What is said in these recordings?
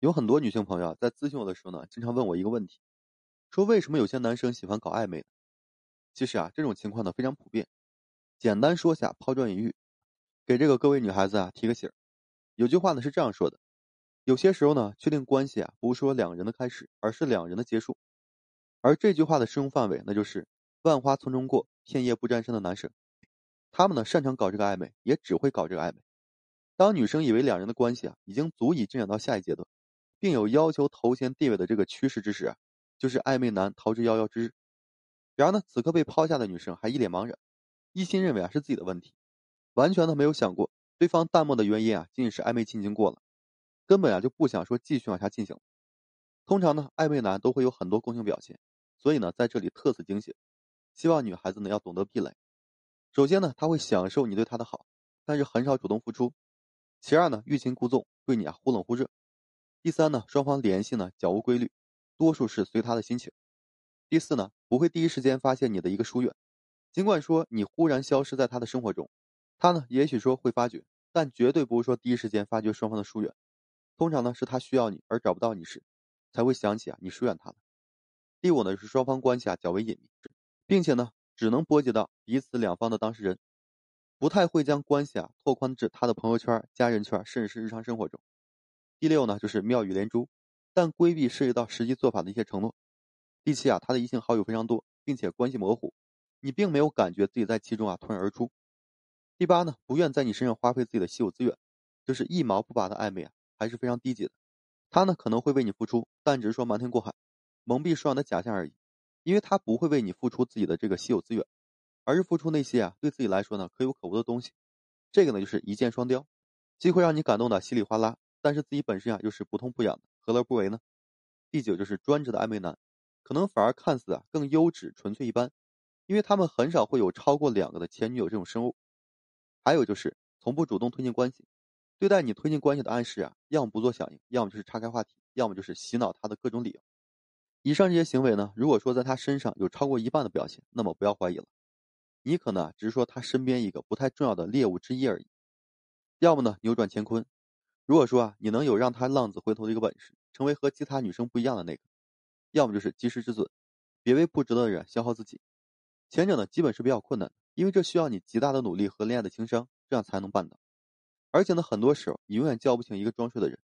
有很多女性朋友在咨询我的时候呢，经常问我一个问题，说为什么有些男生喜欢搞暧昧呢？其实啊，这种情况呢非常普遍。简单说下，抛砖引玉，给这个各位女孩子啊提个醒儿。有句话呢是这样说的：有些时候呢，确定关系啊不是说两人的开始，而是两人的结束。而这句话的适用范围，那就是万花丛中过，片叶不沾身的男生。他们呢擅长搞这个暧昧，也只会搞这个暧昧。当女生以为两人的关系啊已经足以进展到下一阶段。并有要求头衔地位的这个趋势之时，就是暧昧男逃之夭夭之日。然而呢，此刻被抛下的女生还一脸茫然，一心认为啊是自己的问题，完全的没有想过对方淡漠的原因啊，仅仅是暧昧期已经过了，根本啊就不想说继续往下进行。通常呢，暧昧男都会有很多共性表现，所以呢，在这里特此警醒，希望女孩子呢要懂得避雷。首先呢，他会享受你对他的好，但是很少主动付出；其二呢，欲擒故纵，对你啊忽冷忽热。第三呢，双方联系呢较无规律，多数是随他的心情。第四呢，不会第一时间发现你的一个疏远，尽管说你忽然消失在他的生活中，他呢也许说会发觉，但绝对不是说第一时间发觉双方的疏远。通常呢是他需要你而找不到你时，才会想起啊你疏远他了。第五呢是双方关系啊较为隐秘，并且呢只能波及到彼此两方的当事人，不太会将关系啊拓宽至他的朋友圈、家人圈，甚至是日常生活中。第六呢，就是妙语连珠，但规避涉及到实际做法的一些承诺。第七啊，他的异性好友非常多，并且关系模糊，你并没有感觉自己在其中啊脱颖而出。第八呢，不愿在你身上花费自己的稀有资源，就是一毛不拔的暧昧啊，还是非常低级的。他呢可能会为你付出，但只是说瞒天过海，蒙蔽双眼的假象而已，因为他不会为你付出自己的这个稀有资源，而是付出那些啊对自己来说呢可有可无的东西。这个呢就是一箭双雕，既会让你感动的稀里哗啦。但是自己本身啊又是不痛不痒的，何乐不为呢？第九就是专职的暧昧男，可能反而看似啊更优质、纯粹一般，因为他们很少会有超过两个的前女友这种生物。还有就是从不主动推进关系，对待你推进关系的暗示啊，要么不做响应，要么就是岔开话题，要么就是洗脑他的各种理由。以上这些行为呢，如果说在他身上有超过一半的表现，那么不要怀疑了，你可能啊只是说他身边一个不太重要的猎物之一而已。要么呢扭转乾坤。如果说啊，你能有让他浪子回头的一个本事，成为和其他女生不一样的那个，要么就是及时止损，别为不值得的人消耗自己。前者呢，基本是比较困难的，因为这需要你极大的努力和恋爱的情商，这样才能办到。而且呢，很多时候你永远叫不醒一个装睡的人。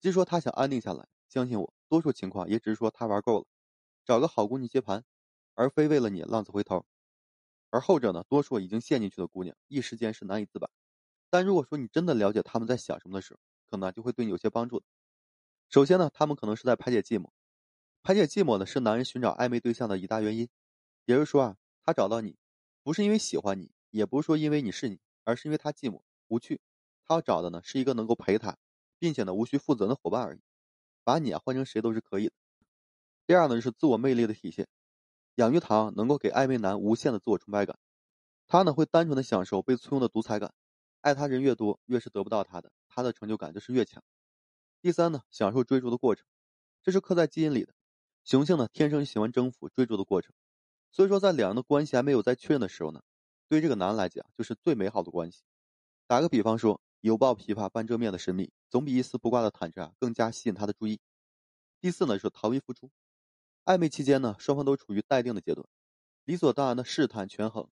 即说他想安定下来，相信我，多数情况也只是说他玩够了，找个好姑娘接盘，而非为了你浪子回头。而后者呢，多数已经陷进去的姑娘，一时间是难以自拔。但如果说你真的了解他们在想什么的时候，可能就会对你有些帮助。首先呢，他们可能是在排解寂寞。排解寂寞呢，是男人寻找暧昧对象的一大原因。也就是说啊，他找到你，不是因为喜欢你，也不是说因为你是你，而是因为他寂寞无趣。他要找的呢，是一个能够陪他，并且呢无需负责的伙伴而已。把你啊换成谁都是可以的。第二呢，就是自我魅力的体现。养鱼塘能够给暧昧男无限的自我崇拜感，他呢会单纯的享受被簇拥的独裁感。爱他人越多，越是得不到他的，他的成就感就是越强。第三呢，享受追逐的过程，这是刻在基因里的。雄性呢，天生喜欢征服、追逐的过程。所以说，在两人的关系还没有再确认的时候呢，对这个男来讲就是最美好的关系。打个比方说，犹抱琵琶半遮面的神秘，总比一丝不挂的坦诚啊更加吸引他的注意。第四呢，是逃避付出。暧昧期间呢，双方都处于待定的阶段，理所当然的试探权衡。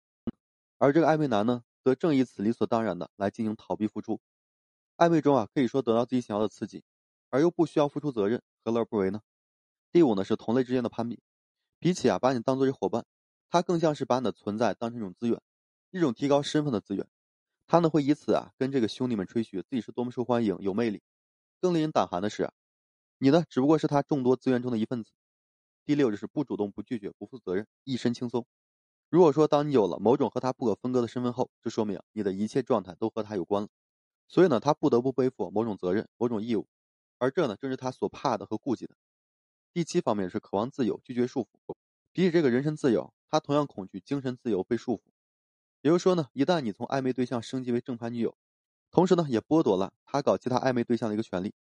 而这个暧昧男呢？则正以此理所当然的来进行逃避付出，暧昧中啊，可以说得到自己想要的刺激，而又不需要付出责任，何乐而不为呢？第五呢是同类之间的攀比，比起啊把你当做是伙伴，他更像是把你的存在当成一种资源，一种提高身份的资源。他呢会以此啊跟这个兄弟们吹嘘自己是多么受欢迎、有魅力。更令人胆寒的是啊，你呢只不过是他众多资源中的一份子。第六就是不主动、不拒绝、不负责任，一身轻松。如果说当你有了某种和他不可分割的身份后，就说明你的一切状态都和他有关了，所以呢，他不得不背负某种责任、某种义务，而这呢，正是他所怕的和顾忌的。第七方面是渴望自由，拒绝束缚。比起这个人身自由，他同样恐惧精神自由被束缚。也就是说呢，一旦你从暧昧对象升级为正牌女友，同时呢，也剥夺了他搞其他暧昧对象的一个权利。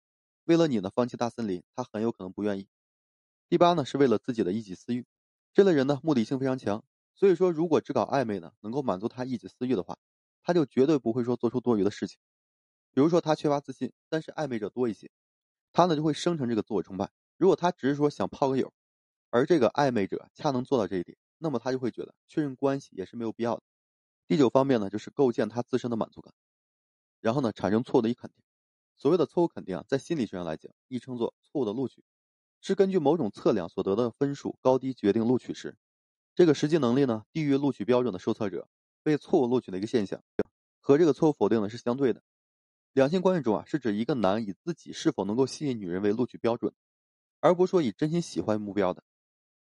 为了你呢，放弃大森林，他很有可能不愿意。第八呢，是为了自己的一己私欲。这类人呢，目的性非常强。所以说，如果只搞暧昧呢，能够满足他一己私欲的话，他就绝对不会说做出多余的事情。比如说，他缺乏自信，但是暧昧者多一些，他呢就会生成这个自我崇拜。如果他只是说想泡个友，而这个暧昧者恰能做到这一点，那么他就会觉得确认关系也是没有必要的。第九方面呢，就是构建他自身的满足感，然后呢产生错误的一肯定。所谓的错误肯定啊，在心理学上来讲，亦称作错误的录取，是根据某种测量所得的分数高低决定录取时，这个实际能力呢低于录取标准的受测者被错误录取的一个现象，和这个错误否定呢是相对的。两性关系中啊，是指一个男以自己是否能够吸引女人为录取标准，而不是说以真心喜欢为目标的，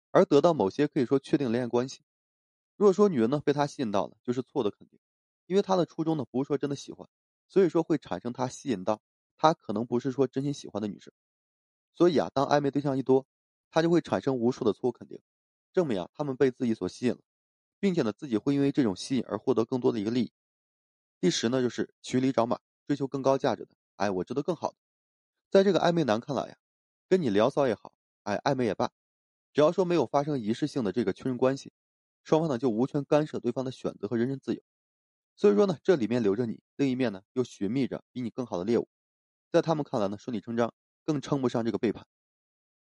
而得到某些可以说确定恋爱关系。如果说女人呢被他吸引到了，就是错的肯定，因为他的初衷呢不是说真的喜欢，所以说会产生他吸引到。他可能不是说真心喜欢的女生，所以啊，当暧昧对象一多，他就会产生无数的错误肯定，证明啊他们被自己所吸引了，并且呢自己会因为这种吸引而获得更多的一个利益。第十呢就是骑驴找马，追求更高价值的，哎，我值得更好的。在这个暧昧男看来呀，跟你聊骚也好，哎，暧昧也罢，只要说没有发生仪式性的这个确认关系，双方呢就无权干涉对方的选择和人身自由。所以说呢，这里面留着你，另一面呢又寻觅着比你更好的猎物。在他们看来呢，顺理成章，更称不上这个背叛。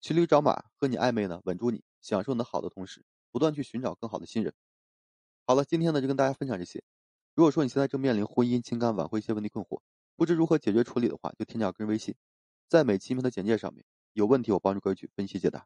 骑驴找马和你暧昧呢，稳住你，享受你的好的同时，不断去寻找更好的新人。好了，今天呢就跟大家分享这些。如果说你现在正面临婚姻、情感挽回一些问题困惑，不知如何解决处理的话，就添加个人微信，在每期音频的简介上面，有问题我帮助各位去分析解答。